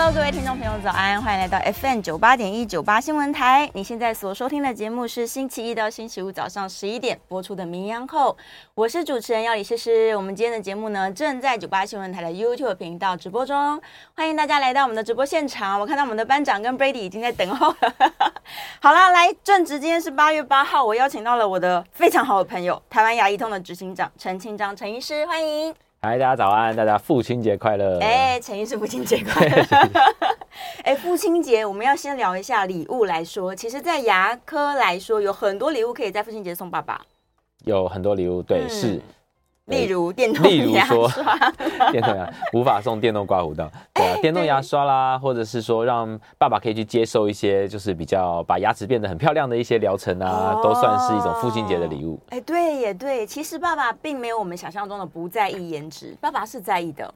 Hello，各位听众朋友，早安！欢迎来到 FM 九八点一九八新闻台。你现在所收听的节目是星期一到星期五早上十一点播出的《名医央叩》，我是主持人要李诗诗。我们今天的节目呢，正在九八新闻台的 YouTube 频道直播中，欢迎大家来到我们的直播现场。我看到我们的班长跟 Brady 已经在等候了。好啦，来正值今天是八月八号，我邀请到了我的非常好的朋友，台湾牙医通的执行长陈庆章陈医师，欢迎。嗨，大家早安！大家父亲节快乐！哎，陈医师父亲节快乐！哎，父亲节我们要先聊一下礼物来说。其实，在牙科来说，有很多礼物可以在父亲节送爸爸。有很多礼物，对，嗯、是。例如电动牙刷，电动牙无法送电动刮胡刀，对啊，电动牙刷啦，或者是说让爸爸可以去接受一些就是比较把牙齿变得很漂亮的一些疗程啊，都算是一种父亲节的礼物。哎，对也对，其实爸爸并没有我们想象中的不在意颜值，爸爸是在意的。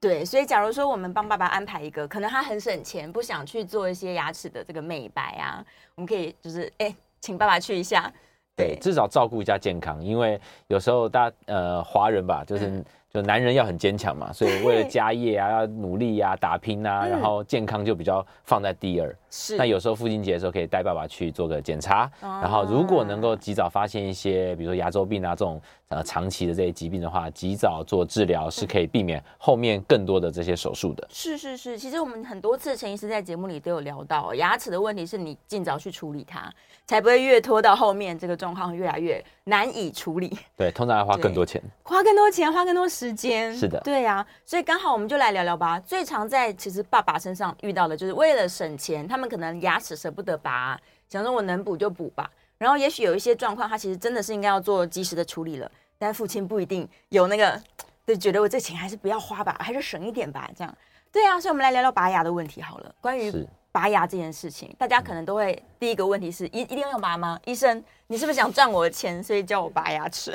对，所以假如说我们帮爸爸安排一个，可能他很省钱，不想去做一些牙齿的这个美白啊，我们可以就是哎，请爸爸去一下。对，至少照顾一下健康，因为有时候大家呃华人吧，就是就男人要很坚强嘛，所以为了家业啊要努力呀、啊、打拼啊，然后健康就比较放在第二。是，那有时候父亲节的时候可以带爸爸去做个检查，然后如果能够及早发现一些，比如说牙周病啊这种呃长期的这些疾病的话，及早做治疗是可以避免后面更多的这些手术的。是是是，其实我们很多次陈医师在节目里都有聊到，牙齿的问题是你尽早去处理它。才不会越拖到后面，这个状况越来越难以处理。对，通常要花更多钱，花更多钱，花更多时间。是的，对呀、啊。所以刚好我们就来聊聊吧。最常在其实爸爸身上遇到的就是为了省钱，他们可能牙齿舍不得拔，想说我能补就补吧。然后也许有一些状况，他其实真的是应该要做及时的处理了，但父亲不一定有那个，就觉得我这钱还是不要花吧，还是省一点吧，这样。对啊，所以我们来聊聊拔牙的问题好了。关于拔牙这件事情，大家可能都会第一个问题是一一定要拔吗？医生，你是不是想赚我的钱，所以叫我拔牙齿？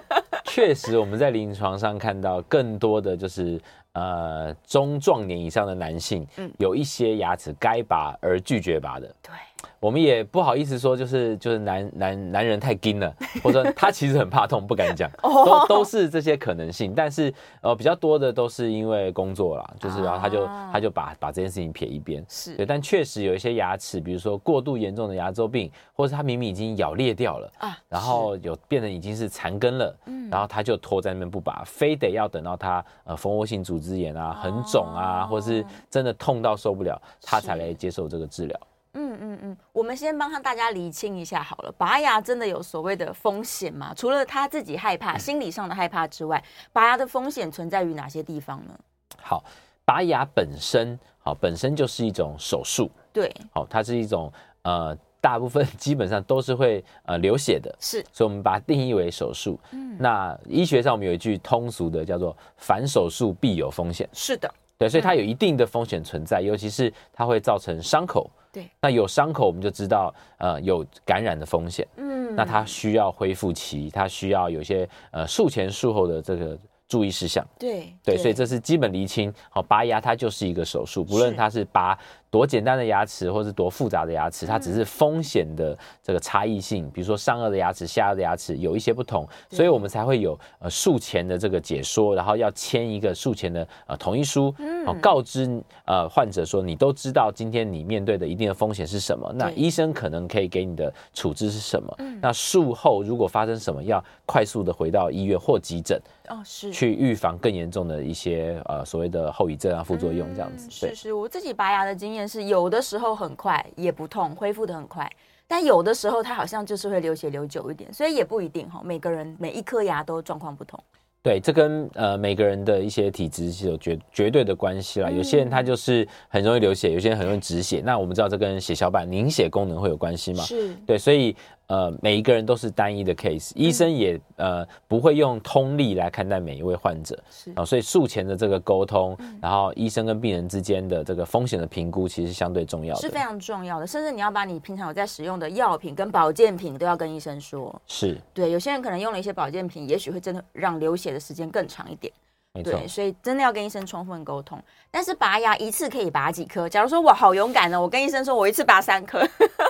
确实，我们在临床上看到更多的就是呃中壮年以上的男性，嗯，有一些牙齿该拔而拒绝拔的。对。我们也不好意思说，就是就是男男男人太硬了，或者说他其实很怕痛，不敢讲，都都是这些可能性。但是呃比较多的都是因为工作啦，就是然后他就他就把把这件事情撇一边。是对，但确实有一些牙齿，比如说过度严重的牙周病，或者他明明已经咬裂掉了啊，然后有变成已经是残根了，嗯，然后他就拖在那边不拔，非得要等到他呃蜂窝性组织炎啊很肿啊，或者是真的痛到受不了，他才来接受这个治疗。嗯嗯嗯，我们先帮他大家厘清一下好了。拔牙真的有所谓的风险吗？除了他自己害怕、心理上的害怕之外，拔牙的风险存在于哪些地方呢？好，拔牙本身好本身就是一种手术，对，好，它是一种呃，大部分基本上都是会呃流血的，是，所以我们把它定义为手术。嗯，那医学上我们有一句通俗的叫做“凡手术必有风险”，是的，对，所以它有一定的风险存在，尤其是它会造成伤口。对，那有伤口我们就知道，呃，有感染的风险。嗯，那它需要恢复期，它需要有些呃术前术后的这个注意事项。对对，所以这是基本厘清。好，拔牙它就是一个手术，不论它是拔。多简单的牙齿，或是多复杂的牙齿，它只是风险的这个差异性。比如说上颚的牙齿、下颚的牙齿有一些不同，所以我们才会有呃术前的这个解说，然后要签一个术前的呃同意书，好告知呃患者说，你都知道今天你面对的一定的风险是什么，那医生可能可以给你的处置是什么。那术后如果发生什么，要快速的回到医院或急诊哦，是去预防更严重的一些呃所谓的后遗症啊、副作用这样子。是是，我自己拔牙的经验。是有的时候很快也不痛，恢复的很快，但有的时候它好像就是会流血流久一点，所以也不一定哈。每个人每一颗牙都状况不同。对，这跟呃每个人的一些体质是有绝绝对的关系啦。有些人他就是很容易流血，有些人很容易止血。那我们知道这跟血小板凝血功能会有关系吗？是对，所以。呃，每一个人都是单一的 case，医生也呃不会用通例来看待每一位患者，是啊，所以术前的这个沟通，然后医生跟病人之间的这个风险的评估，其实相对重要的，是非常重要的。甚至你要把你平常有在使用的药品跟保健品都要跟医生说，是对。有些人可能用了一些保健品，也许会真的让流血的时间更长一点。没错。对，所以真的要跟医生充分沟通。但是拔牙一次可以拔几颗？假如说我好勇敢呢，我跟医生说我一次拔三颗。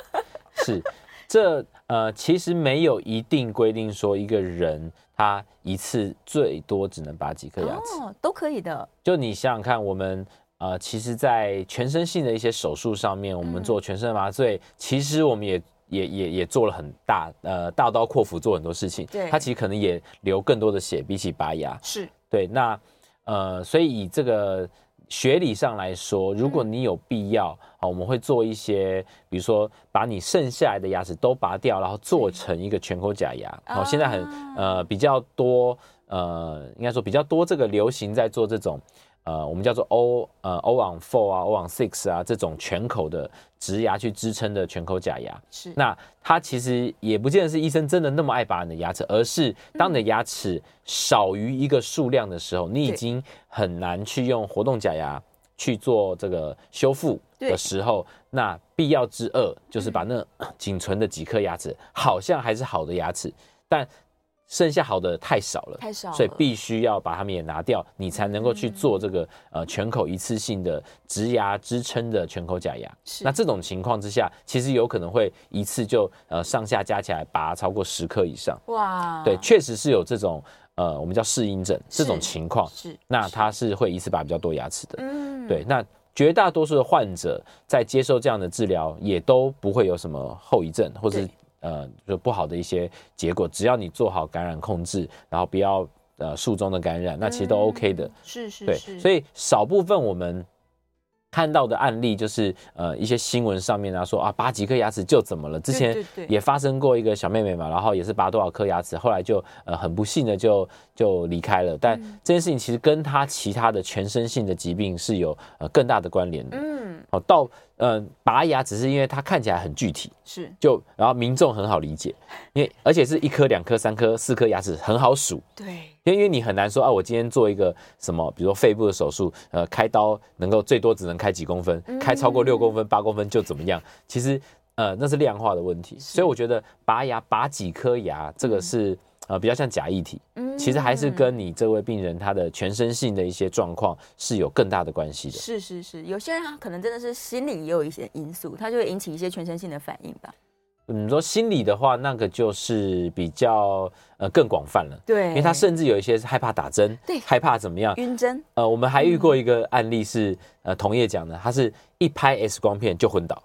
是，这呃其实没有一定规定说一个人他一次最多只能拔几颗牙齿，哦，都可以的。就你想想看，我们呃其实，在全身性的一些手术上面，我们做全身麻醉，嗯、其实我们也。也也也做了很大，呃，大刀阔斧做很多事情。对，他其实可能也流更多的血，比起拔牙。是对。那呃，所以以这个学理上来说，如果你有必要啊、嗯，我们会做一些，比如说把你剩下来的牙齿都拔掉，然后做成一个全口假牙。好、哦，现在很呃比较多，呃，应该说比较多这个流行在做这种。呃，我们叫做 O 呃 All-on-4 啊，O on six 啊，这种全口的植牙去支撑的全口假牙。是。那它其实也不见得是医生真的那么爱拔你的牙齿，而是当你的牙齿少于一个数量的时候，你已经很难去用活动假牙去做这个修复的时候，那必要之二就是把那 仅存的几颗牙齿，好像还是好的牙齿，但。剩下好的太少了，太少了，所以必须要把它们也拿掉，你才能够去做这个、嗯、呃全口一次性的植牙支撑的全口假牙。是，那这种情况之下，其实有可能会一次就呃上下加起来拔超过十颗以上。哇，对，确实是有这种呃我们叫适应症这种情况。是，那它是会一次拔比较多牙齿的。嗯，对，那绝大多数的患者在接受这样的治疗，也都不会有什么后遗症，或是。呃，就不好的一些结果，只要你做好感染控制，然后不要呃术中的感染，那其实都 OK 的。嗯、是是是。对，所以少部分我们看到的案例，就是呃一些新闻上面啊说啊拔几颗牙齿就怎么了？之前也发生过一个小妹妹嘛，然后也是拔多少颗牙齿，后来就呃很不幸的就就离开了。但这件事情其实跟她其他的全身性的疾病是有呃更大的关联的。嗯。好到。嗯，拔牙只是因为它看起来很具体，是就然后民众很好理解，因为而且是一颗、两颗、三颗、四颗牙齿很好数，对，因为因为你很难说啊，我今天做一个什么，比如说肺部的手术，呃，开刀能够最多只能开几公分，开超过六公分、八公分就怎么样？其实呃，那是量化的问题，所以我觉得拔牙拔几颗牙这个是。呃，比较像假议题，嗯，其实还是跟你这位病人他的全身性的一些状况是有更大的关系的。是是是，有些人他可能真的是心理也有一些因素，他就会引起一些全身性的反应吧。你，说心理的话，那个就是比较呃更广泛了，对，因为他甚至有一些是害怕打针，对，害怕怎么样晕针。呃，我们还遇过一个案例是，呃，同业讲的，他是一拍 X 光片就昏倒。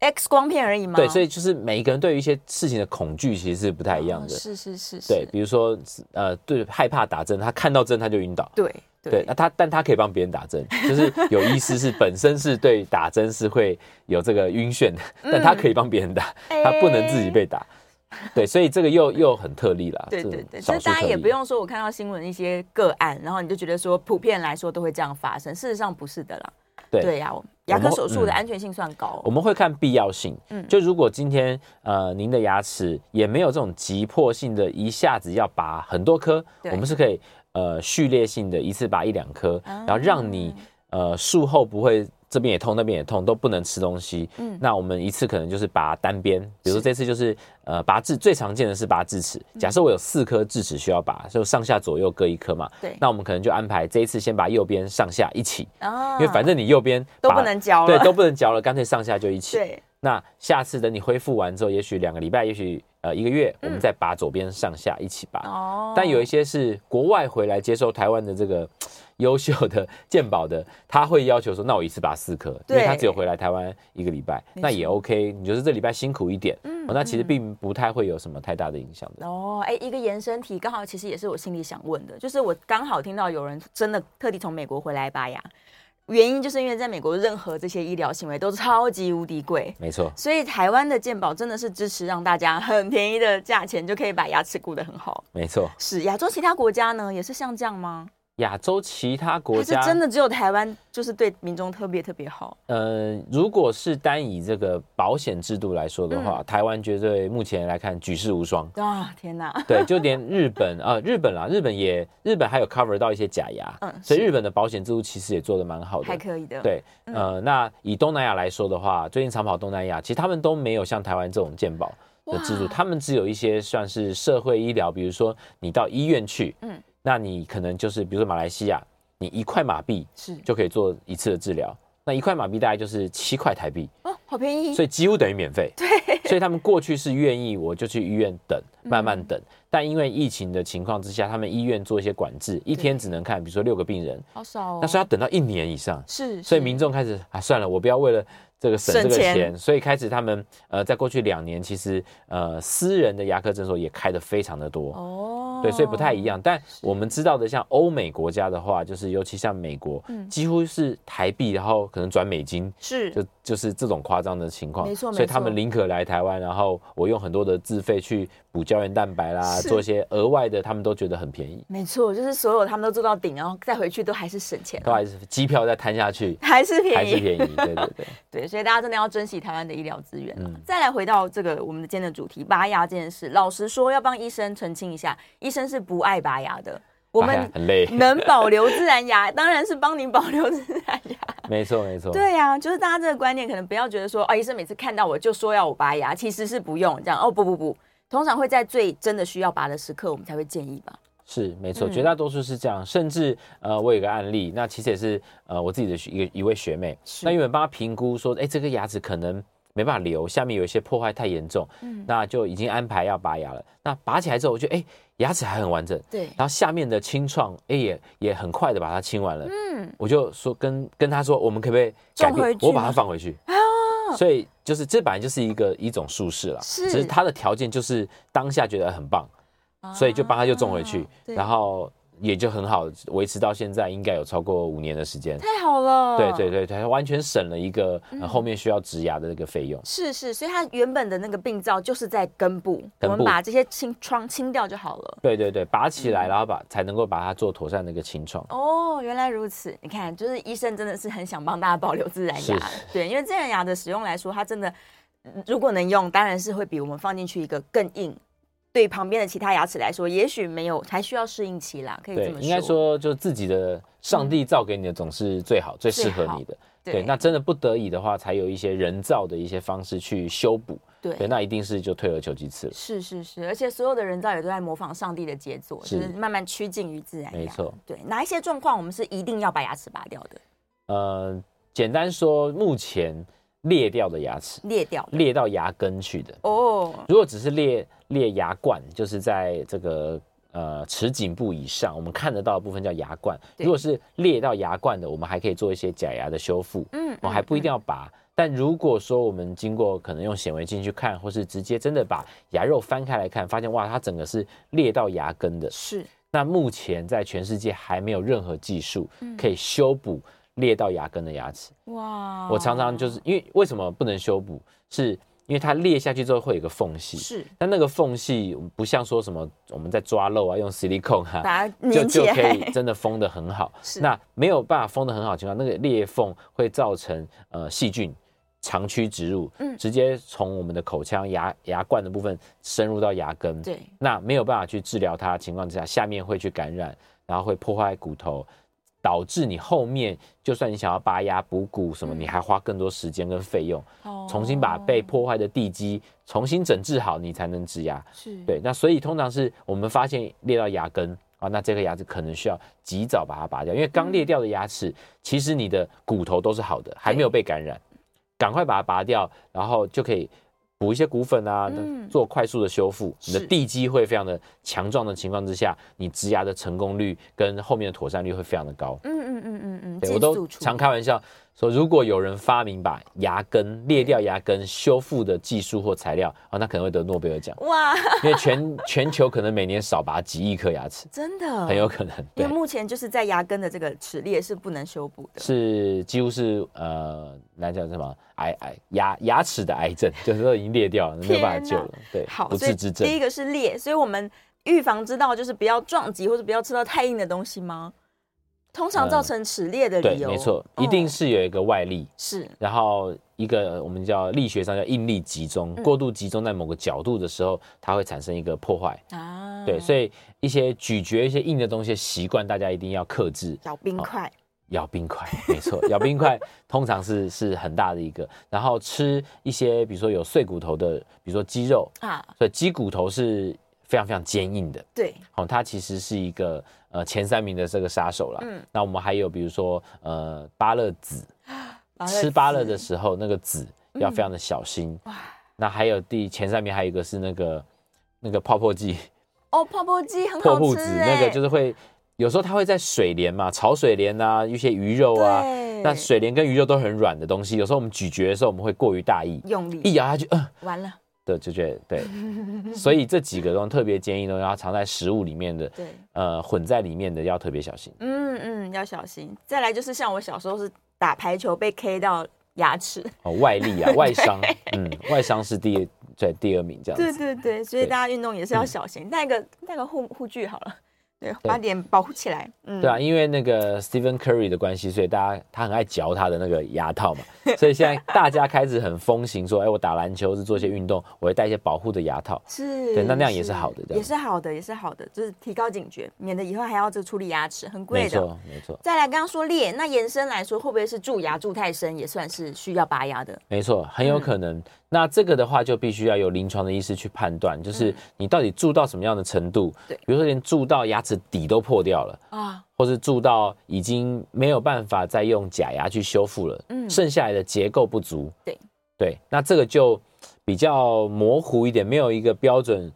X 光片而已吗？对，所以就是每一个人对于一些事情的恐惧其实是不太一样的。是是是是。对，比如说呃，对，害怕打针，他看到针他就晕倒。对对。那他但他可以帮别人打针，就是有医师是本身是对打针是会有这个晕眩的，但他可以帮别人打，他不能自己被打。对，所以这个又又很特例了。对对对。所以大家也不用说，我看到新闻一些个案，然后你就觉得说普遍来说都会这样发生，事实上不是的啦。对呀。牙科手术的安全性算高，我们会看必要性。嗯，就如果今天呃您的牙齿也没有这种急迫性的，一下子要拔很多颗，我们是可以呃序列性的一次拔一两颗，然后让你呃术后不会。这边也痛，那边也痛，都不能吃东西。嗯，那我们一次可能就是拔单边，比如说这次就是呃拔智，最常见的是拔智齿。假设我有四颗智齿需要拔，就上下左右各一颗嘛。对，那我们可能就安排这一次先拔右边上下一起。哦，因为反正你右边都不能嚼了，对，都不能嚼了，干脆上下就一起。对，那下次等你恢复完之后，也许两个礼拜，也许呃一个月，我们再拔左边上下一起拔。哦，但有一些是国外回来接受台湾的这个。优秀的鉴宝的，他会要求说，那我一次拔四颗，因为他只有回来台湾一个礼拜，那也 OK。你就是这礼拜辛苦一点，嗯，那其实并不太会有什么太大的影响的。哦，哎，一个延伸题，刚好其实也是我心里想问的，就是我刚好听到有人真的特地从美国回来拔牙，原因就是因为在美国任何这些医疗行为都超级无敌贵，没错。所以台湾的健保真的是支持让大家很便宜的价钱就可以把牙齿顾得很好，没错。是亚洲其他国家呢，也是像这样吗？亚洲其他国家是真的只有台湾，就是对民众特别特别好。呃，如果是单以这个保险制度来说的话，嗯、台湾绝对目前来看举世无双啊！天哪，对，就连日本啊、呃，日本啦，日本也日本还有 cover 到一些假牙，嗯，所以日本的保险制度其实也做的蛮好的，还可以的。对，呃，那以东南亚来说的话，最近长跑东南亚，其实他们都没有像台湾这种健保的制度，他们只有一些算是社会医疗，比如说你到医院去，嗯。那你可能就是比如说马来西亚，你一块马币是就可以做一次的治疗。那一块马币大概就是七块台币哦，好便宜，所以几乎等于免费。对，所以他们过去是愿意，我就去医院等，慢慢等。嗯、但因为疫情的情况之下，他们医院做一些管制，一天只能看，比如说六个病人，好少哦。那所以要等到一年以上，是，是。所以民众开始啊，算了，我不要为了。这个省这个钱，钱所以开始他们呃，在过去两年，其实呃，私人的牙科诊所也开的非常的多哦，对，所以不太一样。但我们知道的，像欧美国家的话，就是尤其像美国，嗯，几乎是台币，然后可能转美金，是就就是这种夸张的情况，没错，所以他们宁可来台湾，然后我用很多的自费去补胶原蛋白啦，做一些额外的，他们都觉得很便宜。没错，就是所有他们都做到顶，然后再回去都还是省钱，都还是机票再摊下去，还是便宜，还是便宜，对对对 对。所以大家真的要珍惜台湾的医疗资源。嗯，再来回到这个我们的今天的主题，拔牙这件事。老实说，要帮医生澄清一下，医生是不爱拔牙的。我们很累，能保留自然牙，当然是帮您保留自然牙。没错，没错。对呀，就是大家这个观念，可能不要觉得说，啊，医生每次看到我就说要我拔牙，其实是不用这样。哦，不不不，通常会在最真的需要拔的时刻，我们才会建议吧。是没错，绝大多数是这样，嗯、甚至呃，我有个案例，那其实也是呃我自己的一个一位学妹，那因为帮她评估说，哎，这个牙齿可能没办法留，下面有一些破坏太严重，嗯，那就已经安排要拔牙了。那拔起来之后，我觉得哎，牙齿还很完整，对，然后下面的清创，哎也也很快的把它清完了，嗯，我就说跟跟他说，我们可不可以改变？我把它放回去。啊，所以就是这本来就是一个一种术式了，是，只是他的条件就是当下觉得很棒。所以就帮他就种回去，然后也就很好维持到现在，应该有超过五年的时间。太好了，对对对，它完全省了一个后面需要植牙的那个费用。是是，所以它原本的那个病灶就是在根部，我们把这些清创清掉就好了。对对对，拔起来，然后把才能够把它做妥善的一个清创。哦，原来如此，你看，就是医生真的是很想帮大家保留自然牙。对，因为自然牙的使用来说，它真的如果能用，当然是会比我们放进去一个更硬。对旁边的其他牙齿来说，也许没有，还需要适应期啦，可以这么说。应该说，就自己的上帝造给你的总是最好、嗯、最适合你的。对，对，那真的不得已的话，才有一些人造的一些方式去修补。对，对，那一定是就退而求其次了。是是是，而且所有的人造也都在模仿上帝的杰作，是就是慢慢趋近于自然。没错。对，哪一些状况我们是一定要把牙齿拔掉的？呃，简单说，目前。裂掉的牙齿，裂掉，裂到牙根去的哦。如果只是裂裂牙冠，就是在这个呃齿颈部以上，我们看得到的部分叫牙冠。如果是裂到牙冠的，我们还可以做一些假牙的修复。嗯，我还不一定要拔。嗯、但如果说我们经过可能用显微镜去看，或是直接真的把牙肉翻开来看，发现哇，它整个是裂到牙根的。是。那目前在全世界还没有任何技术可以修补。裂到牙根的牙齿，哇！我常常就是因为为什么不能修补？是因为它裂下去之后会有个缝隙，是。但那个缝隙不像说什么我们在抓漏啊，用矽利康哈，就就可以真的封的很好。是。那没有办法封的很好的情况，那个裂缝会造成呃细菌长驱直入，嗯，直接从我们的口腔牙牙冠的部分深入到牙根，对。那没有办法去治疗它情况之下，下面会去感染，然后会破坏骨头。导致你后面，就算你想要拔牙补骨什么，你还花更多时间跟费用，重新把被破坏的地基重新整治好，你才能植牙。是。对，那所以通常是我们发现裂到牙根啊，那这颗牙齿可能需要及早把它拔掉，因为刚裂掉的牙齿，其实你的骨头都是好的，还没有被感染，赶快把它拔掉，然后就可以。补一些骨粉啊，做快速的修复，嗯、你的地基会非常的强壮的情况之下，你植牙的成功率跟后面的妥善率会非常的高。嗯嗯嗯嗯嗯，对我都常开玩笑说，如果有人发明把牙根裂掉牙根修复的技术或材料啊，那可能会得诺贝尔奖。哇！因为全全球可能每年少拔几亿颗牙齿，真的很有可能。因为目前就是在牙根的这个齿裂是不能修补的，是几乎是呃，来讲什么？癌癌牙牙齿的癌症，就是都已经裂掉了，哪没有办法救了。对，好，不治之症。第一个是裂，所以我们预防之道就是不要撞击或者不要吃到太硬的东西吗？通常造成齿裂的理由，嗯、对，没错，一定是有一个外力，是、哦，然后一个我们叫力学上叫应力集中，嗯、过度集中在某个角度的时候，它会产生一个破坏。啊。对，所以一些咀嚼一些硬的东西的习惯，大家一定要克制。咬冰块。哦咬冰块，没错，咬冰块通常是是很大的一个。然后吃一些，比如说有碎骨头的，比如说鸡肉。啊，所以鸡骨头是非常非常坚硬的。对，哦，它其实是一个呃前三名的这个杀手啦。嗯，那我们还有比如说呃 芭乐籽，吃芭乐的时候那个籽要非常的小心。哇、嗯，那还有第前三名还有一个是那个那个泡泡剂。哦，泡泡剂很好吃。破布子那个就是会有时候它会在水莲嘛，炒水莲啊，一些鱼肉啊。那水莲跟鱼肉都很软的东西，有时候我们咀嚼的时候，我们会过于大意，用力一咬下去，嗯、呃，完了，对，就觉得对，所以这几个东西特别建议都要藏在食物里面的，对，呃，混在里面的要特别小心，嗯嗯，要小心。再来就是像我小时候是打排球被 K 到牙齿，哦，外力啊，外伤，嗯，外伤是第在第二名这样子，对对对，所以大家运动也是要小心，带个带个护护具好了。对，把脸保护起来。嗯，对啊，因为那个 Stephen Curry 的关系，所以大家他很爱嚼他的那个牙套嘛，所以现在大家开始很风行说，哎，我打篮球是做一些运动，我会带一些保护的牙套。是，对，那那样也是好的，也是好的，也是好的，就是提高警觉，免得以后还要这处理牙齿，很贵的。没错，没错。再来，刚刚说裂，那延伸来说，会不会是蛀牙蛀太深，也算是需要拔牙的？没错，很有可能。嗯那这个的话，就必须要有临床的医师去判断，就是你到底蛀到什么样的程度。对，比如说连蛀到牙齿底都破掉了啊，或是蛀到已经没有办法再用假牙去修复了，嗯，剩下来的结构不足。对，对，那这个就比较模糊一点，没有一个标准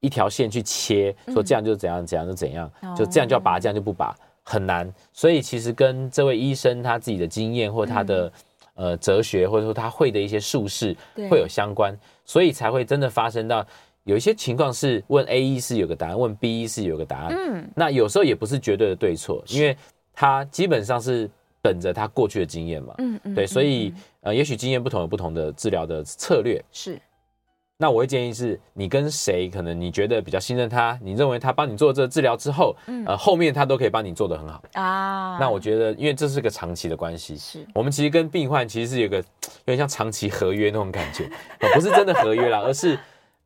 一条线去切，说这样就怎样，怎样就怎样，就这样就要拔，这样就不拔，很难。所以其实跟这位医生他自己的经验或他的。呃，哲学或者说他会的一些术式会有相关，所以才会真的发生到有一些情况是问 A 医师有个答案，问 B 医师有个答案。嗯，那有时候也不是绝对的对错，因为他基本上是本着他过去的经验嘛。嗯嗯，对，所以呃，也许经验不同有不同的治疗的策略。是。那我会建议是，你跟谁可能你觉得比较信任他，你认为他帮你做这个治疗之后，嗯，呃，后面他都可以帮你做得很好啊。那我觉得，因为这是个长期的关系，是我们其实跟病患其实是有个有点像长期合约那种感觉，不是真的合约啦，而是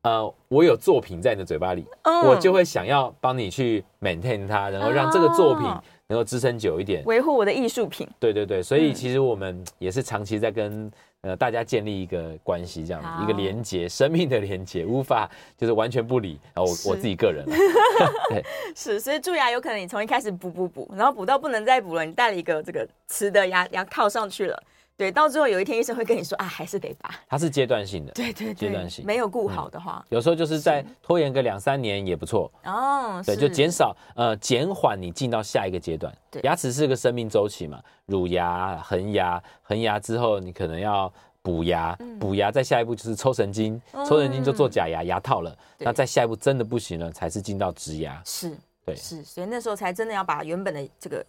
呃，我有作品在你的嘴巴里，我就会想要帮你去 maintain 它，然后让这个作品能够支撑久一点，维护我的艺术品。对对对，所以其实我们也是长期在跟。呃，大家建立一个关系，这样子一个连接，生命的连接，无法就是完全不理。然后我我自己个人，对，是，所以蛀牙有可能你从一开始补补补，然后补到不能再补了，你带了一个这个瓷的牙牙套上去了。对，到最后有一天医生会跟你说啊，还是得拔。它是阶段性的，对对对，阶段性没有顾好的话，嗯，有时候就是在拖延个两三年也不错哦。对，就减少呃减缓你进到下一个阶段。对，牙齿是个生命周期嘛，乳牙、恒牙，恒牙之后你可能要补牙，补牙再下一步就是抽神经，抽神经就做假牙牙套了。那再下一步真的不行了，才是进到植牙。是，对，是，所以那时候才真的要把原本的这个。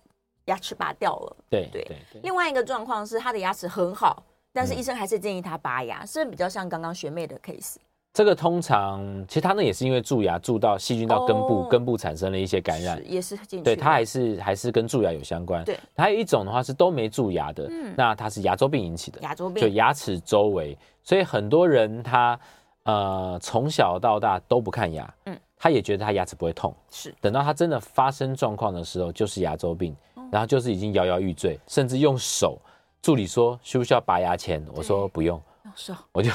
牙齿拔掉了，对对。对。另外一个状况是他的牙齿很好，但是医生还是建议他拔牙，是比较像刚刚学妹的 case？这个通常其实他那也是因为蛀牙蛀到细菌到根部，根部产生了一些感染，也是进去。对，它还是还是跟蛀牙有相关。对，还有一种的话是都没蛀牙的，那它是牙周病引起的，牙周病。就牙齿周围，所以很多人他呃从小到大都不看牙，嗯，他也觉得他牙齿不会痛，是。等到他真的发生状况的时候，就是牙周病。然后就是已经摇摇欲坠，甚至用手。助理说需不需要拔牙钳？我说不用，用手我就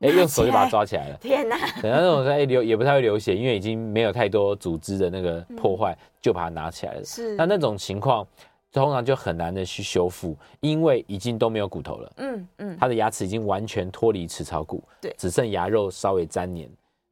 哎用手就把它抓起来了。天哪！等到那种说哎流也不太会流血，因为已经没有太多组织的那个破坏，嗯、就把它拿起来了。是。那那种情况通常就很难的去修复，因为已经都没有骨头了。嗯嗯。他的牙齿已经完全脱离齿槽骨，对，只剩牙肉稍微粘连。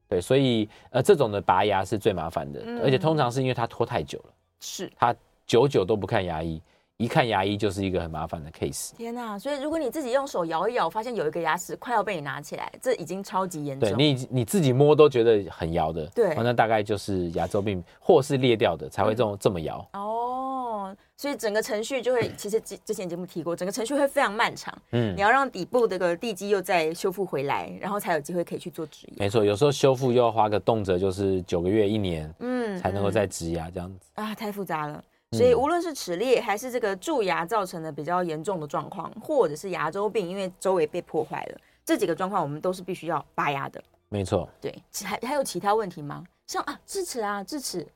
对，所以呃这种的拔牙是最麻烦的，嗯、而且通常是因为它拖太久了。是。它。久久都不看牙医，一看牙医就是一个很麻烦的 case。天哪！所以如果你自己用手摇一摇，发现有一个牙齿快要被你拿起来，这已经超级严重。对，你你自己摸都觉得很摇的，对，那大概就是牙周病或是裂掉的才会这种、嗯、这么摇。哦，所以整个程序就会，其实之之前节目提过，整个程序会非常漫长。嗯，你要让底部这个地基又再修复回来，然后才有机会可以去做植牙。没错，有时候修复又要花个动辄就是九个月一年，嗯，才能够再植牙这样子。啊，太复杂了。所以无论是齿裂还是这个蛀牙造成的比较严重的状况，或者是牙周病，因为周围被破坏了，这几个状况我们都是必须要拔牙的。没错。对，还还有其他问题吗？像啊，智齿啊，智齿。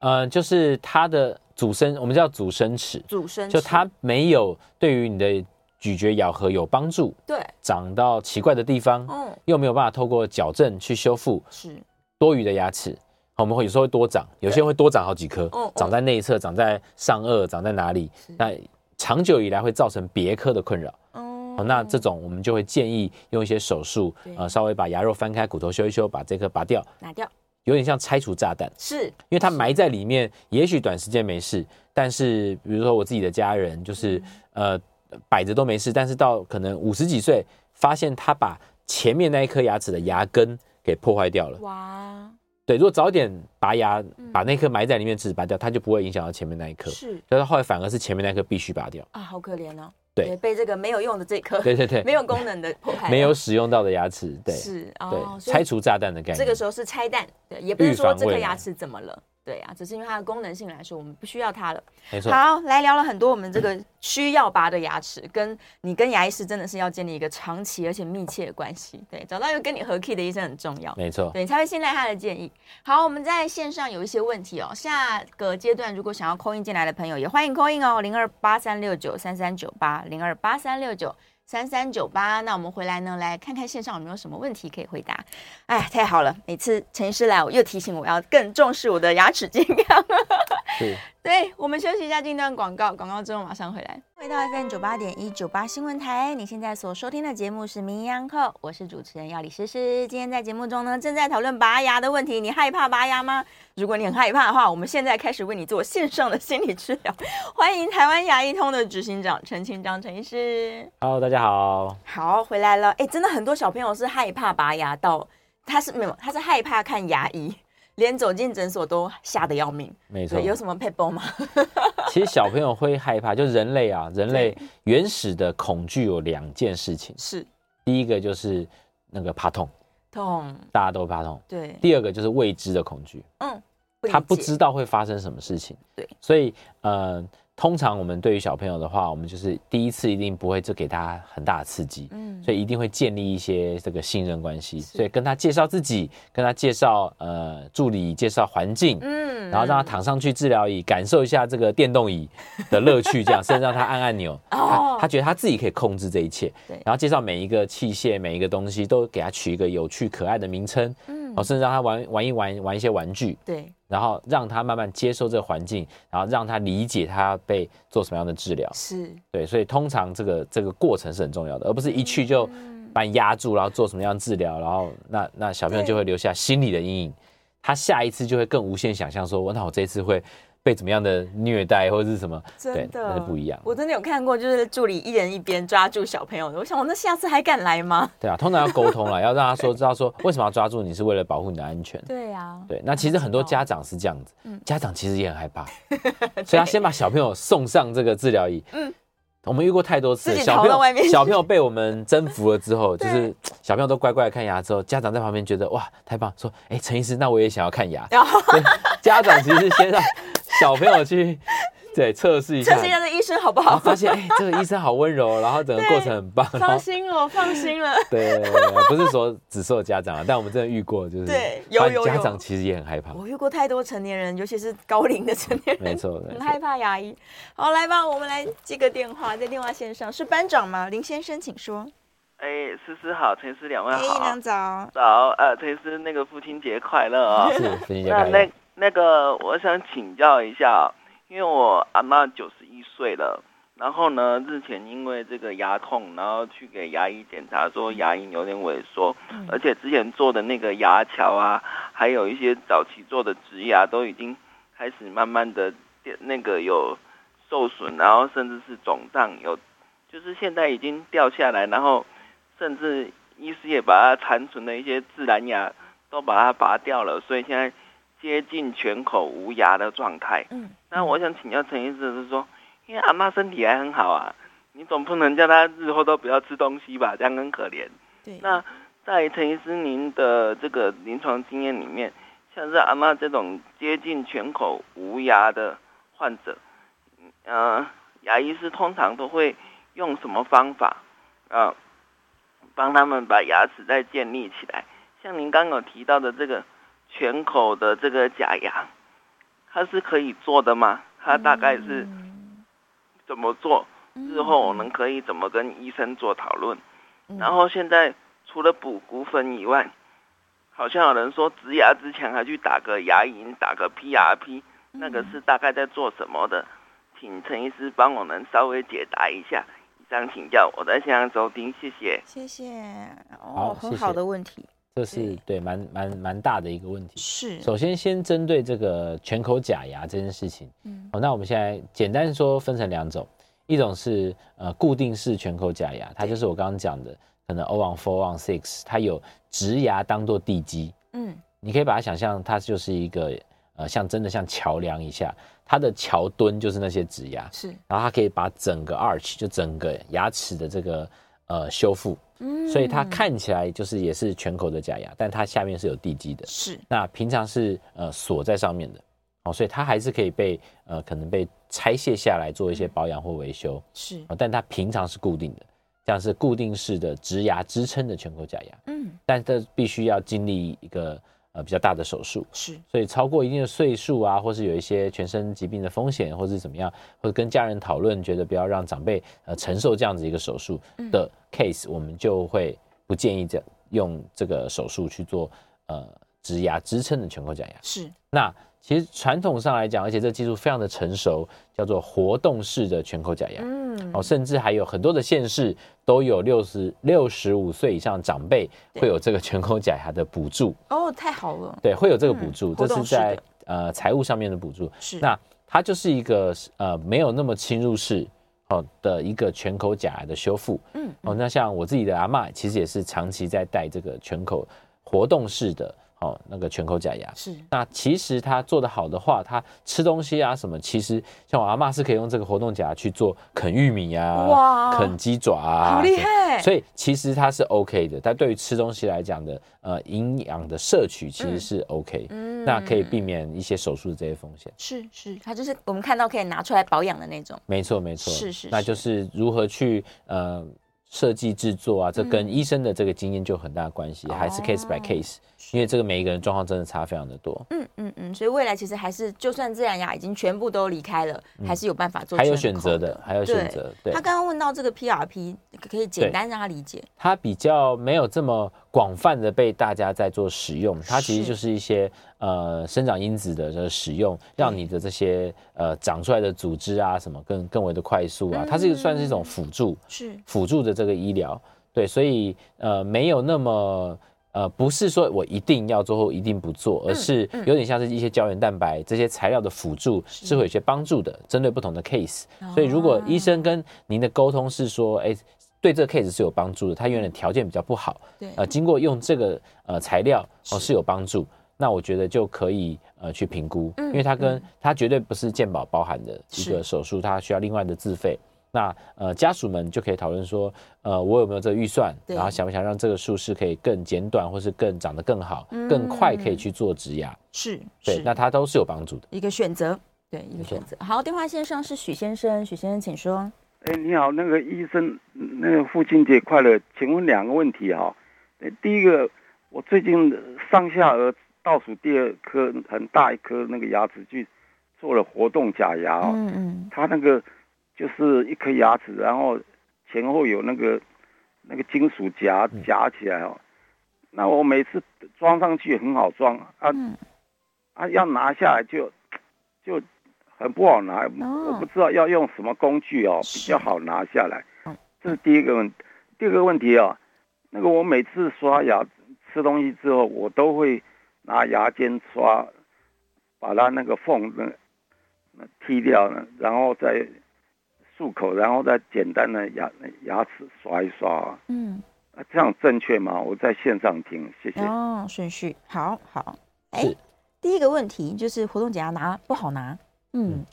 呃，就是它的阻生，我们叫阻生齿。阻生齿。就它没有对于你的咀嚼咬合有帮助。对。长到奇怪的地方，嗯，又没有办法透过矫正去修复。是。多余的牙齿，我们会有时候会多长，有些人会多长好几颗，长在内侧，长在上颚，长在哪里？那长久以来会造成别科的困扰。哦，那这种我们就会建议用一些手术，呃，稍微把牙肉翻开，骨头修一修，把这颗拔掉，拿掉，有点像拆除炸弹，是因为它埋在里面，也许短时间没事，但是比如说我自己的家人，就是呃摆着都没事，但是到可能五十几岁，发现他把前面那一颗牙齿的牙根给破坏掉了。哇，对，如果早点拔牙，把那颗埋在里面智齿拔掉，它就不会影响到前面那一颗。是，但是后来反而是前面那颗必须拔掉。啊，好可怜哦。对，被这个没有用的这颗，对对对，没有功能的破坏，没有使用到的牙齿，对，是，哦，对，拆除炸弹的概念。这个时候是拆弹，对，也不是说这颗牙齿怎么了。对啊，只是因为它的功能性来说，我们不需要它了。没错。好，来聊了很多我们这个需要拔的牙齿，跟你跟牙医师真的是要建立一个长期而且密切的关系。对，找到一个跟你合 key 的医生很重要。没错。对，你才会信赖他的建议。好，我们在线上有一些问题哦。下个阶段如果想要 call in 进来的朋友，也欢迎 call in 哦，零二八三六九三三九八，零二八三六九。三三九八，那我们回来呢，来看看线上有没有什么问题可以回答。哎，太好了，每次陈医师来，我又提醒我要更重视我的牙齿健康。是，对，我们休息一下，进段广告，广告之后马上回来。回到 FM 九八点一九八新闻台，你现在所收听的节目是名医央叩，我是主持人要李诗诗。今天在节目中呢，正在讨论拔牙的问题，你害怕拔牙吗？如果你很害怕的话，我们现在开始为你做线上的心理治疗。欢迎台湾牙医通的执行长陈清章陈医师。Hello，大家好。好，回来了。哎，真的很多小朋友是害怕拔牙到，他是没有，他是害怕看牙医。连走进诊所都吓得要命，没错。有什么配包吗？其实小朋友会害怕，就人类啊，人类原始的恐惧有两件事情。是，第一个就是那个怕痛，痛，大家都怕痛。对。第二个就是未知的恐惧，嗯，他不知道会发生什么事情。对。所以，呃。通常我们对于小朋友的话，我们就是第一次一定不会就给他很大的刺激，嗯，所以一定会建立一些这个信任关系，所以跟他介绍自己，跟他介绍呃助理介绍环境，嗯，然后让他躺上去治疗椅，感受一下这个电动椅的乐趣，这样甚至让他按按钮，他他觉得他自己可以控制这一切，对，然后介绍每一个器械每一个东西都给他取一个有趣可爱的名称，嗯，甚至让他玩玩一玩玩一些玩具，对。然后让他慢慢接受这个环境，然后让他理解他要被做什么样的治疗，是。对，所以通常这个这个过程是很重要的，而不是一去就把你压住，然后做什么样的治疗，然后那那小朋友就会留下心理的阴影，他下一次就会更无限想象说，我那我这一次会。被怎么样的虐待或者是什么？真的对，那是不一样。我真的有看过，就是助理一人一边抓住小朋友。我想，我那下次还敢来吗？对啊，通常要沟通了，要让他说知道说为什么要抓住你，是为了保护你的安全。对呀，对。那其实很多家长是这样子，家长其实也很害怕，所以他先把小朋友送上这个治疗椅。嗯。我们遇过太多次，小朋友小朋友被我们征服了之后，就是小朋友都乖乖的看牙之后，家长在旁边觉得哇太棒，说哎陈医师，那我也想要看牙。家长其实是先让小朋友去对测试一下，测试一下这医生好不好？发现哎这个医生好温柔，然后整个过程很棒，放心了，放心了。对，不是说只受家长啊，但我们真的遇过，就是对有有家长其实也很害怕。我遇过太多成年人，尤其是高龄的成年人，没错，很害怕牙医。好，来吧，我们来接个电话，在电话线上是班长吗？林先生，请说。哎，思思好，陈思两位好。哎，两早。早，呃，陈思那个父亲节快乐啊！是父亲节快乐。那那那个，我想请教一下，因为我阿妈九十一岁了，然后呢，日前因为这个牙痛，然后去给牙医检查，说牙龈有点萎缩，而且之前做的那个牙桥啊，还有一些早期做的植牙，都已经开始慢慢的那个有受损，然后甚至是肿胀，有就是现在已经掉下来，然后。甚至医师也把它残存的一些自然牙都把它拔掉了，所以现在接近全口无牙的状态。嗯，那我想请教陈医师，是说，因为阿妈身体还很好啊，你总不能叫她日后都不要吃东西吧？这样很可怜。对。那在陈医师您的这个临床经验里面，像是阿妈这种接近全口无牙的患者，嗯、呃，牙医师通常都会用什么方法啊？呃帮他们把牙齿再建立起来，像您刚刚有提到的这个全口的这个假牙，它是可以做的吗？它大概是怎么做？日后我们可以怎么跟医生做讨论？然后现在除了补骨粉以外，好像有人说植牙之前还去打个牙龈，打个 PRP，那个是大概在做什么的？请陈医师帮我们稍微解答一下。以上请教，我在线上收听，谢谢。谢谢。哦，很好的问题。这是对。蛮蛮蛮大的一个问题。是，首先先针对这个全口假牙这件事情，嗯，好，那我们现在简单说分成两种，一种是呃固定式全口假牙，它就是我刚刚讲的，可能 O on four on six，它有植牙当做地基，嗯，你可以把它想象它就是一个呃像真的像桥梁一下，它的桥墩就是那些植牙，是，然后它可以把整个 arch 就整个牙齿的这个呃修复。所以它看起来就是也是全口的假牙，但它下面是有地基的。是，那平常是呃锁在上面的，哦，所以它还是可以被呃可能被拆卸下来做一些保养或维修。是，但它平常是固定的，这样是固定式的植牙支撑的全口假牙。嗯，但这必须要经历一个。呃，比较大的手术是，所以超过一定的岁数啊，或是有一些全身疾病的风险，或是怎么样，或者跟家人讨论，觉得不要让长辈呃承受这样子一个手术的 case，、嗯、我们就会不建议这用这个手术去做呃植牙支撑的全口假牙。是，那。其实传统上来讲，而且这技术非常的成熟，叫做活动式的全口假牙。嗯，哦，甚至还有很多的县市都有六十六十五岁以上长辈会有这个全口假牙的补助。哦，太好了。对，会有这个补助，嗯、这是在呃财务上面的补助。是。那它就是一个呃没有那么侵入式哦的一个全口假牙的修复。嗯。哦，那像我自己的阿嬷，其实也是长期在戴这个全口活动式的。哦，那个全口假牙是。那其实他做得好的话，他吃东西啊什么，其实像我阿妈是可以用这个活动假牙去做啃玉米啊，哇，啃鸡爪啊，好厉害。所以其实它是 OK 的，但对于吃东西来讲的，呃，营养的摄取其实是 OK，嗯，那可以避免一些手术的这些风险。是是，它就是我们看到可以拿出来保养的那种。没错没错，是是，是，那就是如何去呃。设计制作啊，这跟医生的这个经验就有很大的关系，嗯，还是 case by case，因为这个每一个人状况真的差非常的多。嗯嗯嗯，所以未来其实还是，就算自然牙已经全部都离开了，嗯，还是有办法做。还有选择的，还有选择。对，他刚刚问到这个 PRP，可以简单让他理解。它比较没有这么广泛的被大家在做使用，它其实就是一些。呃，生长因子的这使用，让你的这些呃长出来的组织啊，什么更更为的快速啊，它这个算是一种辅助，是辅助的这个医疗，对，所以呃没有那么呃不是说我一定要做或一定不做，而是有点像是一些胶原蛋白这些材料的辅助是会有些帮助的，针对不同的 case。所以如果医生跟您的沟通是说，哎，对这个 case 是有帮助的，他原来条件比较不好，对，呃，经过用这个呃材料哦是有帮助。那我觉得就可以呃去评估，因为它跟它绝对不是健保包含的一个手术，它需要另外的自费。那呃家属们就可以讨论说，呃我有没有这个预算，然后想不想让这个术式可以更简短，或是更长得更好、更快，可以去做植牙。是，对，那它都是有帮助的。一个选择，对，一个选择。好，电话线上是许先生，许先生请说。哎，你好，那个医生，那个父亲节快乐，请问两个问题哈。第一个，我最近上下顎。倒数第二颗很大一颗那个牙齿去做了活动假牙哦，嗯嗯，它那个就是一颗牙齿，然后前后有那个那个金属夹夹起来哦，那我每次装上去很好装啊，啊要拿下来就就很不好拿，我不知道要用什么工具哦比较好拿下来，这是第一个问题。第二个问题哦，那个我每次刷牙吃东西之后，我都会。拿牙尖刷，把它那个缝那那剔掉呢，然后再漱口，然后再简单的牙牙齿刷一刷。嗯，啊，这样正确吗？我在线上听，谢谢。哦，顺序好好。哎，第一个问题就是活动假牙拿不好拿。嗯，嗯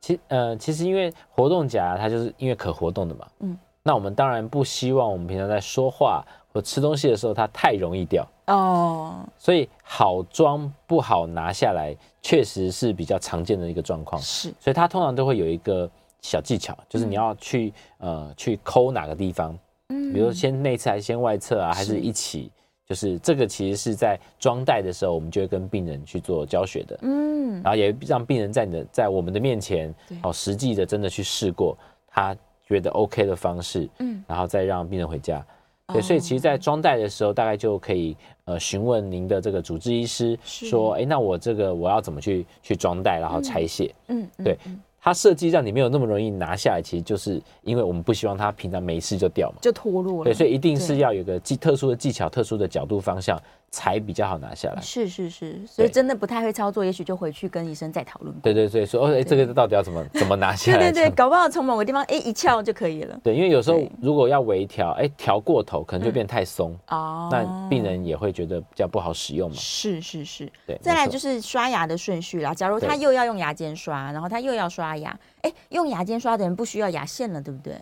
其呃其实因为活动假牙它就是因为可活动的嘛。嗯，那我们当然不希望我们平常在说话或吃东西的时候它太容易掉。哦、oh.，所以好装不好拿下来，确实是比较常见的一个状况。是，所以它通常都会有一个小技巧，就是你要去、嗯、呃去抠哪个地方，嗯，比如说先内侧还是先外侧啊，还是一起，就是这个其实是在装袋的时候，我们就会跟病人去做教学的，嗯，然后也让病人在你的在我们的面前，哦，实际的真的去试过，他觉得 OK 的方式，嗯，然后再让病人回家。对，所以其实，在装袋的时候，大概就可以呃询问您的这个主治医师，说，哎，那我这个我要怎么去去装袋，然后拆卸？嗯，对。它设计让你没有那么容易拿下来，其实就是因为我们不希望它平常没事就掉嘛，就脱落了。对，所以一定是要有个技特殊的技巧、特殊的角度方向，才比较好拿下来。是是是，所以真的不太会操作，也许就回去跟医生再讨论。对对对，说哦，哎，这个到底要怎么 怎么拿下来？对对对，搞不好从某个地方哎一翘就可以了。对，因为有时候如果要微调，哎，调过头可能就变太松哦，那病人也会觉得比较不好使用嘛。是是是，对。再来就是刷牙的顺序啦，假如他又要用牙尖刷，然后他又要刷牙。哎，用牙尖刷的人不需要牙线了，对不对？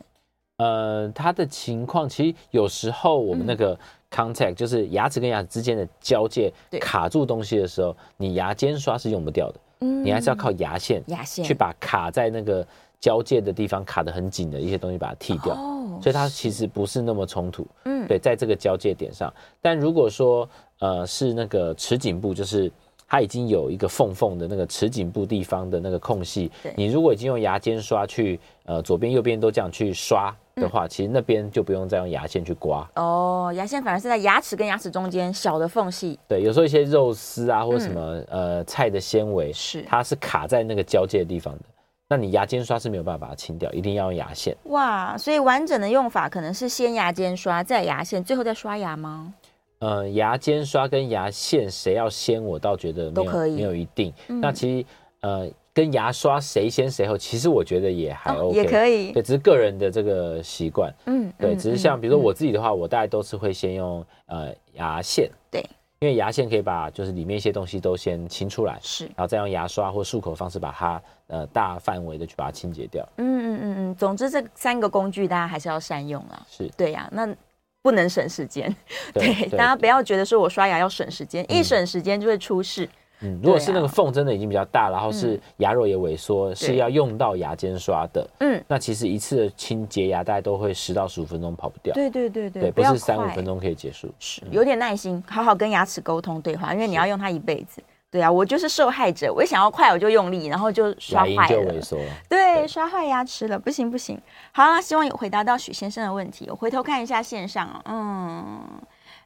呃，他的情况其实有时候我们那个 contact、嗯、就是牙齿跟牙齿之间的交界卡住东西的时候，你牙尖刷是用不掉的，嗯，你还是要靠牙线，牙线去把卡在那个交界的地方卡得很紧的一些东西把它剃掉。哦，所以它其实不是那么冲突，嗯，对，在这个交界点上。但如果说呃是那个齿颈部，就是。它已经有一个缝缝的那个齿颈部地方的那个空隙，你如果已经用牙尖刷去呃左边右边都这样去刷的话，其实那边就不用再用牙线去刮。哦，牙线反而是在牙齿跟牙齿中间小的缝隙。对，有时候一些肉丝啊或者什么呃菜的纤维，是它是卡在那个交界的地方的，那你牙尖刷是没有办法把它清掉，一定要用牙线。哇，所以完整的用法可能是先牙尖刷，再牙线，最后再刷牙吗？呃，牙尖刷跟牙线谁要先，我倒觉得没有没有一定。嗯、那其实呃，跟牙刷谁先谁后，其实我觉得也还 OK，哦、也可以。对，只是个人的这个习惯。嗯，对，只是像比如说我自己的话，嗯、我大概都是会先用呃牙线。对，因为牙线可以把就是里面一些东西都先清出来，是，然后再用牙刷或漱口方式把它呃大范围的去把它清洁掉。嗯嗯嗯嗯，总之这三个工具大家还是要善用啊。是对呀、啊，那。不能省时间，对，对，大家不要觉得说我刷牙要省时间，嗯、一省时间就会出事。嗯，如果是那个缝真的已经比较大，啊、然后是牙肉也萎缩，嗯、是要用到牙间刷的。嗯，那其实一次的清洁牙大概都会十到十五分钟跑不掉。对对对对，对，不是三五分钟可以结束。是，有点耐心，好好跟牙齿沟通对话，因为你要用它一辈子。对啊，我就是受害者。我一想要快，我就用力，然后就刷坏了。就萎缩。对，对刷坏牙齿了，不行不行。好了，希望有回答到许先生的问题。我回头看一下线上，嗯，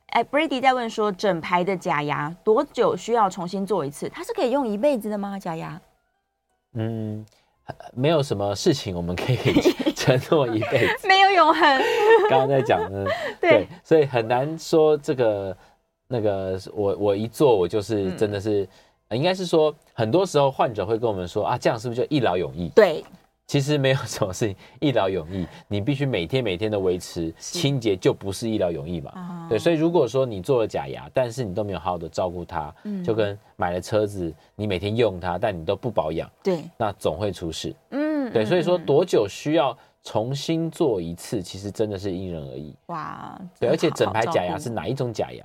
哎，Brady 在问说，整排的假牙多久需要重新做一次？它是可以用一辈子的吗？假牙？嗯，没有什么事情我们可以 承诺一辈子，没有永恒。刚刚在讲呢，对，对，所以很难说这个。那个我我一做我就是真的是，应该是说很多时候患者会跟我们说啊，这样是不是就一劳永逸？对，其实没有什么事情一劳永逸，你必须每天每天的维持清洁，就不是一劳永逸嘛。对，所以如果说你做了假牙，但是你都没有好好的照顾它，就跟买了车子，你每天用它，但你都不保养，对，那总会出事。嗯，对，所以说多久需要重新做一次，其实真的是因人而异。哇，对，而且整排假牙是哪一种假牙？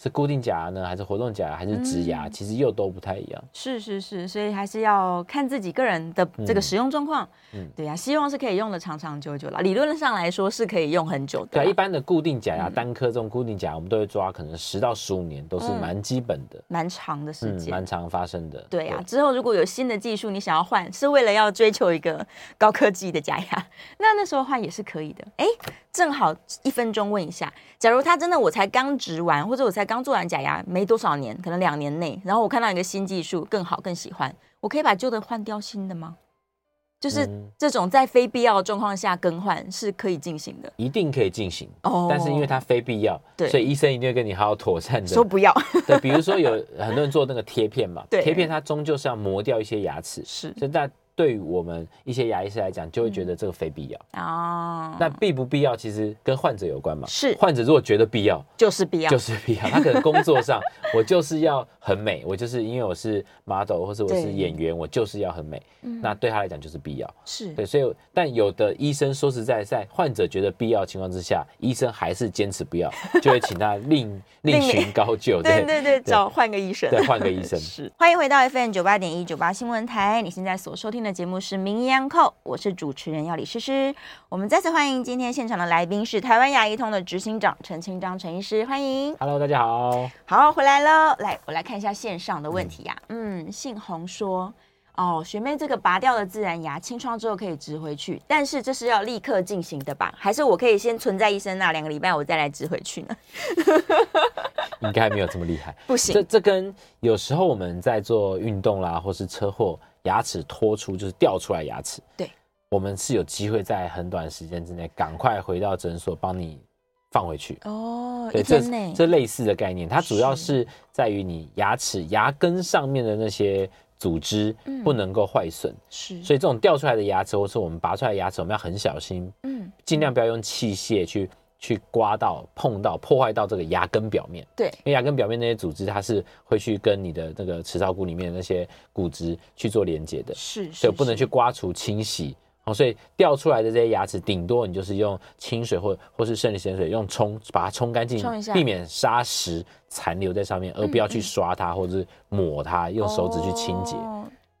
是固定假牙呢，还是活动假牙，还是植牙？嗯、其实又都不太一样。是是是，所以还是要看自己个人的这个使用状况。嗯，对呀、啊，希望是可以用的长长久久啦。理论上来说是可以用很久的。对，一般的固定假牙，嗯、单颗这种固定假牙，我们都会抓可能十到十五年，都是蛮基本的，蛮、嗯、长的时间，蛮、嗯、常发生的。对呀、啊，之后如果有新的技术，你想要换，是为了要追求一个高科技的假牙，那那时候换也是可以的。哎，正好一分钟问一下，假如他真的我才刚植完，或者我才刚做完假牙没多少年，可能两年内，然后我看到一个新技术更好更喜欢，我可以把旧的换掉新的吗？就是这种在非必要的状况下更换是可以进行的，一定可以进行哦。但是因为它非必要，对，所以医生一定会跟你好好妥善的说不要。对，比如说有很多人做那个贴片嘛，对，贴片它终究是要磨掉一些牙齿，是，所以大。对于我们一些牙医师来讲，就会觉得这个非必要哦。那必不必要，其实跟患者有关嘛。是，患者如果觉得必要，就是必要，就是必要。他可能工作上，我就是要很美，我就是因为我是 model 或者我是演员，我就是要很美。那对他来讲就是必要。是对，所以但有的医生说实在，在患者觉得必要情况之下，医生还是坚持不要，就会请他另 另寻高就。对对对，找换个医生。对，换个医生。是。欢迎回到 FM 九八点一九八新闻台，你现在所收听的。节目是名医央叩，我是主持人要李诗诗。我们再次欢迎今天现场的来宾是台湾牙医通的执行长陈清章陈医师，欢迎。Hello，大家好。好，回来了。来，我来看一下线上的问题呀、啊。嗯，嗯，姓洪说，哦，学妹，这个拔掉了自然牙，清创之后可以植回去，但是这是要立刻进行的吧？还是我可以先存在医生那两个礼拜，我再来植回去呢？应该没有这么厉害，不行。这这跟有时候我们在做运动啦，或是车祸，牙齿脱出就是掉出来牙齿，对，我们是有机会在很短时间之内赶快回到诊所帮你放回去。哦，对，这这类似的概念，它主要是在于你牙齿牙根上面的那些。组织不能够坏损，是，所以这种掉出来的牙齿，或是我们拔出来的牙齿，我们要很小心，嗯，尽量不要用器械去去刮到、碰到、破坏到这个牙根表面，对，因为牙根表面那些组织，它是会去跟你的那个齿槽骨里面的那些骨质去做连接的，是，所以不能去刮除、清洗。所以掉出来的这些牙齿，顶多你就是用清水或或是生理盐水用冲，把它冲干净，避免砂石残留在上面，而不要去刷它或者是抹它，用手指去清洁。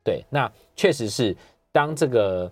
对，那确实是当这个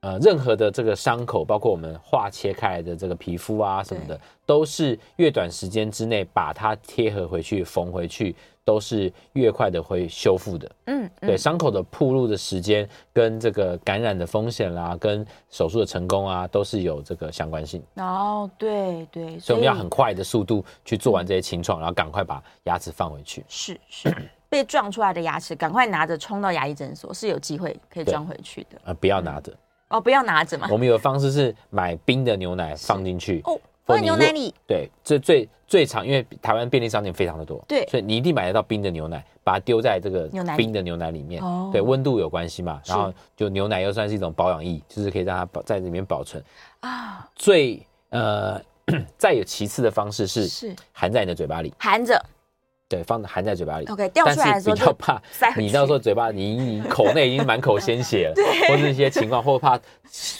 呃任何的这个伤口，包括我们化切开来的这个皮肤啊什么的，都是越短时间之内把它贴合回去、缝回去。都是越快的会修复的，嗯，对，伤口的铺路的时间跟这个感染的风险啦，跟手术的成功啊，都是有这个相关性。哦，对对，所以我们要很快的速度去做完这些清创，然后赶快把牙齿放回去。是是，被撞出来的牙齿，赶快拿着冲到牙医诊所，是有机会可以装回去的。呃，不要拿着。哦，不要拿着嘛。我们有的方式是买冰的牛奶放进去。哦。放牛奶里，对，这最最常，因为台湾便利商店非常的多，对，所以你一定买得到冰的牛奶，把它丢在这个冰的牛奶里面，哦对，温度有关系嘛，然后就牛奶又算是一种保养液，就是可以让它保在里面保存啊。最呃，再有其次的方式是是含在你的嘴巴里，含着。对，放含在嘴巴里。OK，掉出来的时候比较怕，你到时候嘴巴你你口内已经满口鲜血了，对，或者一些情况，或怕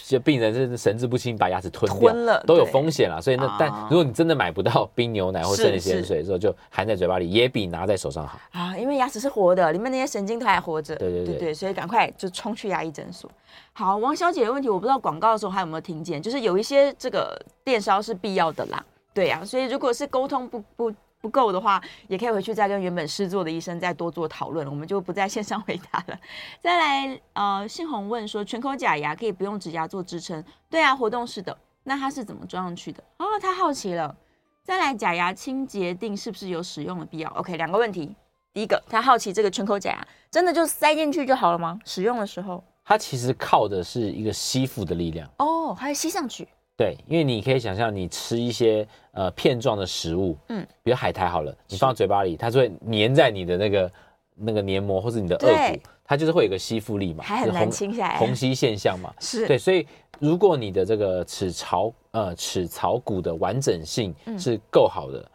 就病人是神志不清把牙齿吞掉，了都有风险了。所以那但如果你真的买不到冰牛奶或生理盐水的时候，就含在嘴巴里也比拿在手上好啊，因为牙齿是活的，里面那些神经都还活着。对对对对，所以赶快就冲去牙医诊所。好，王小姐的问题我不知道广告的时候还有没有听见，就是有一些这个电烧是必要的啦，对呀，所以如果是沟通不不。不够的话，也可以回去再跟原本试做的医生再多做讨论，我们就不在线上回答了。再来，呃，信宏问说，全口假牙可以不用指甲做支撑？对啊，活动式的。那它是怎么装上去的？哦，他好奇了。再来，假牙清洁定是不是有使用的必要？OK，两个问题。第一个，他好奇这个全口假牙真的就塞进去就好了吗？使用的时候，它其实靠的是一个吸附的力量。哦，还要吸上去。对，因为你可以想象，你吃一些呃片状的食物，嗯，比如海苔好了，你放到嘴巴里，它就会粘在你的那个那个黏膜或者你的颚骨，它就是会有个吸附力嘛，还很难清下来，虹吸现象嘛，是对，所以如果你的这个齿槽呃齿槽骨的完整性是够好的。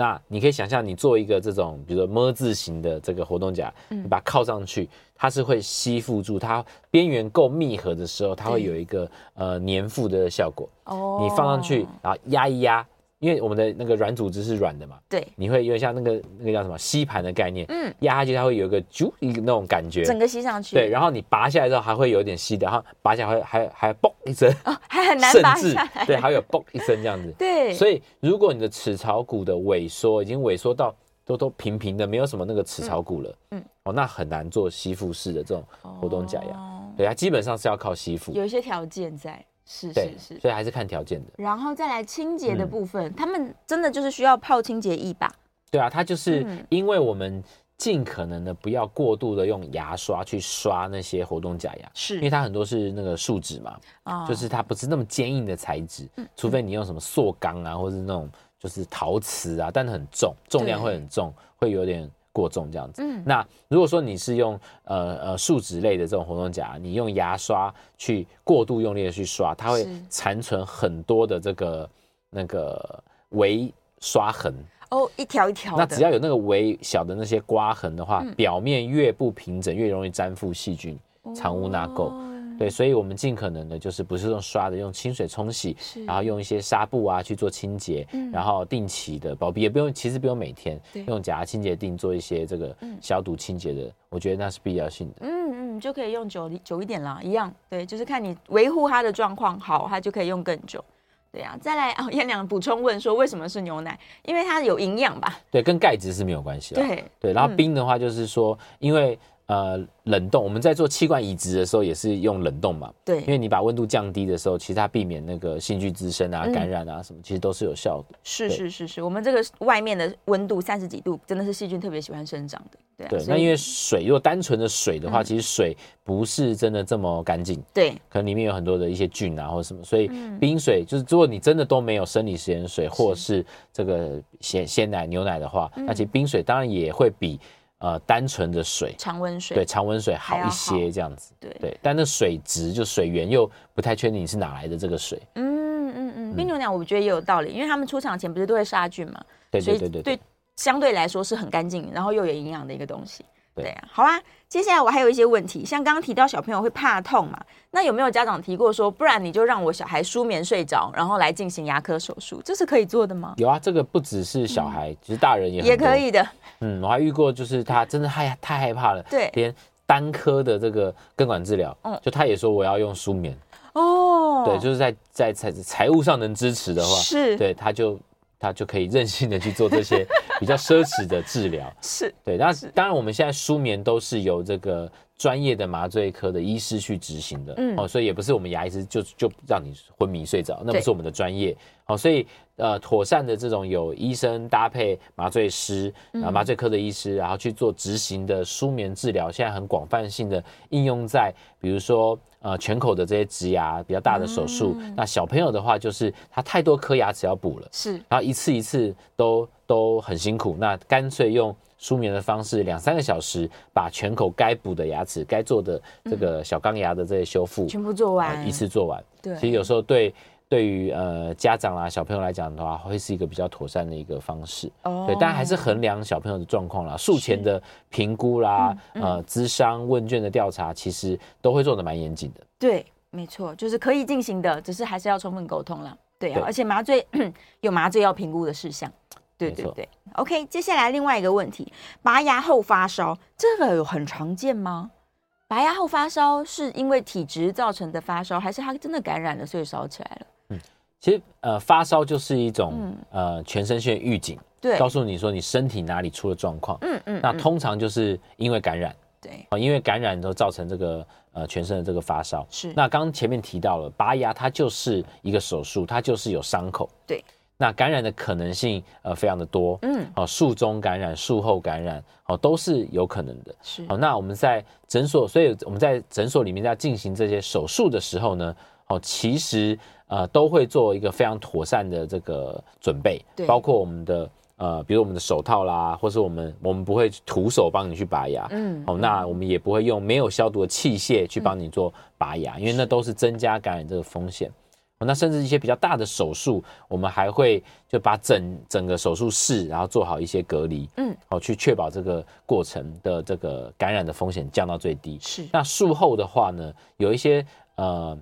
那你可以想象，你做一个这种，比如说么字形的这个活动夹，你把它靠上去，它是会吸附住，它边缘够密合的时候，它会有一个呃粘附的效果。哦，你放上去，然后压一压。因为我们的那个软组织是软的嘛，对，你会有点像那个那个叫什么吸盘的概念，嗯，压下去它会有一个啾一个那种感觉，整个吸上去，对，然后你拔下来之后还会有点吸的，然后拔下来还还还嘣一声，哦，还很难拔下来，对，还有嘣一声这样子，对，所以如果你的齿槽骨的萎缩已经萎缩到都都平平的，没有什么那个齿槽骨了，嗯，哦，那很难做吸附式的这种活动假牙，哦，对，它基本上是要靠吸附，有一些条件在。是是是，所以还是看条件的。然后再来清洁的部分，嗯、他们真的就是需要泡清洁液吧？对啊，它就是因为我们尽可能的不要过度的用牙刷去刷那些活动假牙，是因为它很多是那个树脂嘛，哦、就是它不是那么坚硬的材质，嗯、除非你用什么塑钢啊，或者是那种就是陶瓷啊，但很重，重量会很重，对会有点。过重这样子，嗯，那如果说你是用呃呃树脂类的这种活动夹，你用牙刷去过度用力的去刷，它会残存很多的这个那个微刷痕哦，一条一条。那只要有那个微小的那些刮痕的话，嗯、表面越不平整，越容易粘附细菌、藏污纳垢。哦对，所以我们尽可能的，就是不是用刷的，用清水冲洗，然后用一些纱布啊去做清洁，嗯、然后定期的保庇，也不用，其实不用每天用假牙清洁定做一些这个消毒清洁的，嗯、我觉得那是必要性的。嗯嗯，就可以用久久一点啦，一样，对，就是看你维护它的状况好，它就可以用更久。对呀、啊，再来哦，燕良补充问说，为什么是牛奶？因为它有营养吧？对，跟钙质是没有关系的。对对，然后冰的话就是说，嗯、因为。呃，冷冻，我们在做器官移植的时候也是用冷冻嘛？对，因为你把温度降低的时候，其实它避免那个细菌滋生啊、感染啊什么，其实都是有效的。是是是是，我们这个外面的温度三十几度，真的是细菌特别喜欢生长的。对，对，那因为水，如果单纯的水的话，其实水不是真的这么干净。对，可能里面有很多的一些菌啊或者什么，所以冰水就是，如果你真的都没有生理食盐水或是这个鲜鲜奶、牛奶的话，那其实冰水当然也会比。呃，单纯的水，常温水，对，常温水好一些，这样子，对。对。但那水质就水源又不太确定你是哪来的这个水。嗯嗯嗯，冰牛奶我觉得也有道理，因为他们出厂前不是都会杀菌嘛，对对对对，对，相对来说是很干净，然后又有营养的一个东西。对啊，好啊。接下来我还有一些问题，像刚刚提到小朋友会怕痛嘛，那有没有家长提过说，不然你就让我小孩舒眠睡着，然后来进行牙科手术，这是可以做的吗？有啊，这个不只是小孩，其实大人也也可以的。嗯，我还遇过，就是他真的害太害怕了，对，连单科的这个根管治疗，嗯，就他也说我要用舒眠。哦，对，就是在在财财务上能支持的话，是，对，他就。他就可以任性的去做这些比较奢侈的治疗，是对。那当然，我们现在舒眠都是由这个专业的麻醉科的医师去执行的，嗯，哦，所以也不是我们牙医师就就让你昏迷睡着，那不是我们的专业，哦，所以呃，妥善的这种有医生搭配麻醉师啊，麻醉科的医师，然后去做执行的舒眠治疗，现在很广泛性的应用在，比如说。呃，全口的这些植牙比较大的手术，嗯、那小朋友的话就是他太多颗牙齿要补了，是，然后一次一次都都很辛苦，那干脆用舒眠的方式，两三个小时把全口该补的牙齿、该做的这个小钢牙的这些修复、嗯、全部做完，一次做完。对，其实有时候对。对于呃家长啦、小朋友来讲的话，会是一个比较妥善的一个方式。哦，对，但还是衡量小朋友的状况啦，术前的评估啦，嗯嗯、呃，咨商问卷的调查，其实都会做的蛮严谨的。对，没错，就是可以进行的，只是还是要充分沟通啦。对啊，对，而且麻醉 有麻醉要评估的事项。对对对。OK，接下来另外一个问题，拔牙后发烧，这个有很常见吗？拔牙后发烧是因为体质造成的发烧，还是他真的感染了所以烧起来了？其实呃，发烧就是一种、嗯、呃全身性预警，对，告诉你说你身体哪里出了状况。嗯嗯，那通常就是因为感染，对，啊，因为感染都造成这个呃全身的这个发烧。是，那刚刚前面提到了拔牙，它就是一个手术，它就是有伤口。对，那感染的可能性呃非常的多。嗯，哦，术中感染、术后感染，哦都是有可能的。是，哦，那我们在诊所，所以我们在诊所里面在进行这些手术的时候呢，哦，其实。呃，都会做一个非常妥善的这个准备，对，包括我们的呃，比如我们的手套啦，或是我们我们不会徒手帮你去拔牙，嗯，哦，那我们也不会用没有消毒的器械去帮你做拔牙，嗯、因为那都是增加感染这个风险。哦，那甚至一些比较大的手术，我们还会就把整整个手术室，然后做好一些隔离，嗯，哦，去确保这个过程的这个感染的风险降到最低。是，那术后的话呢，有一些呃。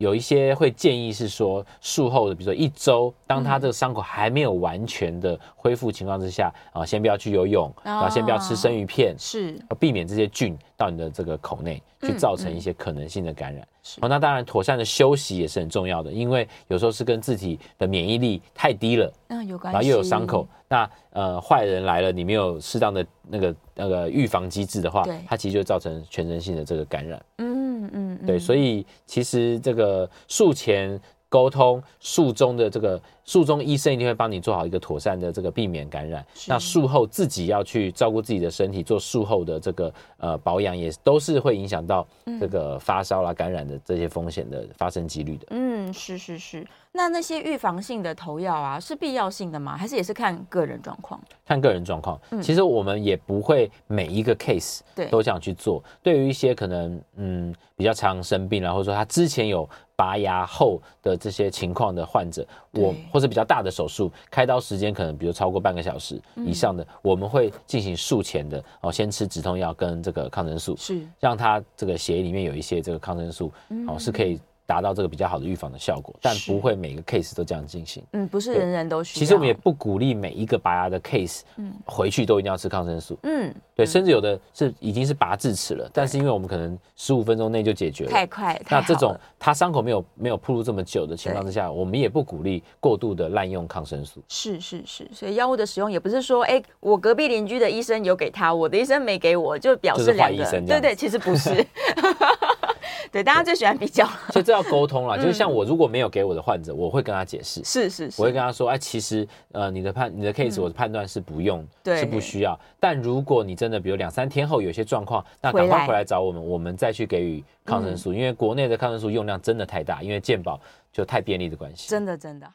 有一些会建议是说，术后的，比如说一周，当他这个伤口还没有完全的恢复情况之下，啊，先不要去游泳，然后先不要吃生鱼片，是，避免这些菌到你的这个口内去造成一些可能性的感染。哦，那当然，妥善的休息也是很重要的，因为有时候是跟自己的免疫力太低了，嗯，有关系，然后又有伤口，那呃，坏人来了，你没有适当的那个那个预防机制的话，对，它其实就造成全身性的这个感染。嗯。嗯，对，所以其实这个术前沟通，术中的这个术中医生一定会帮你做好一个妥善的这个避免感染。那术后自己要去照顾自己的身体，做术后的这个呃保养，也都是会影响到这个发烧啦、感染的这些风险的发生几率的。嗯，是是是。那那些预防性的投药啊，是必要性的吗？还是也是看个人状况？看个人状况。嗯、其实我们也不会每一个 case 都这样去做。对，对于一些可能嗯比较常生病，然后说他之前有拔牙后的这些情况的患者，我或者比较大的手术，开刀时间可能比如超过半个小时以上的，嗯、我们会进行术前的哦，先吃止痛药跟这个抗生素，是让他这个血液里面有一些这个抗生素，哦、嗯、是可以。达到这个比较好的预防的效果，但不会每个 case 都这样进行。嗯，不是人人都需要。其实我们也不鼓励每一个拔牙的 case，嗯，回去都一定要吃抗生素。嗯，对，甚至有的是已经是拔智齿了，但是因为我们可能十五分钟内就解决了，太快。那这种他伤口没有没有铺路这么久的情况之下，我们也不鼓励过度的滥用抗生素。是是是，所以药物的使用也不是说，哎，我隔壁邻居的医生有给他，我的医生没给我，就表示两个。对对，其实不是。对，大家最喜欢比较，所以这要沟通了。就是像我如果没有给我的患者，我会跟他解释，是是是，我会跟他说，哎，其实呃，你的判你的 case，我的判断是不用，是不需要。但如果你真的比如两三天后有些状况，那赶快回来找我们，我们再去给予抗生素，因为国内的抗生素用量真的太大，因为健保就太便利的关系。真的真的。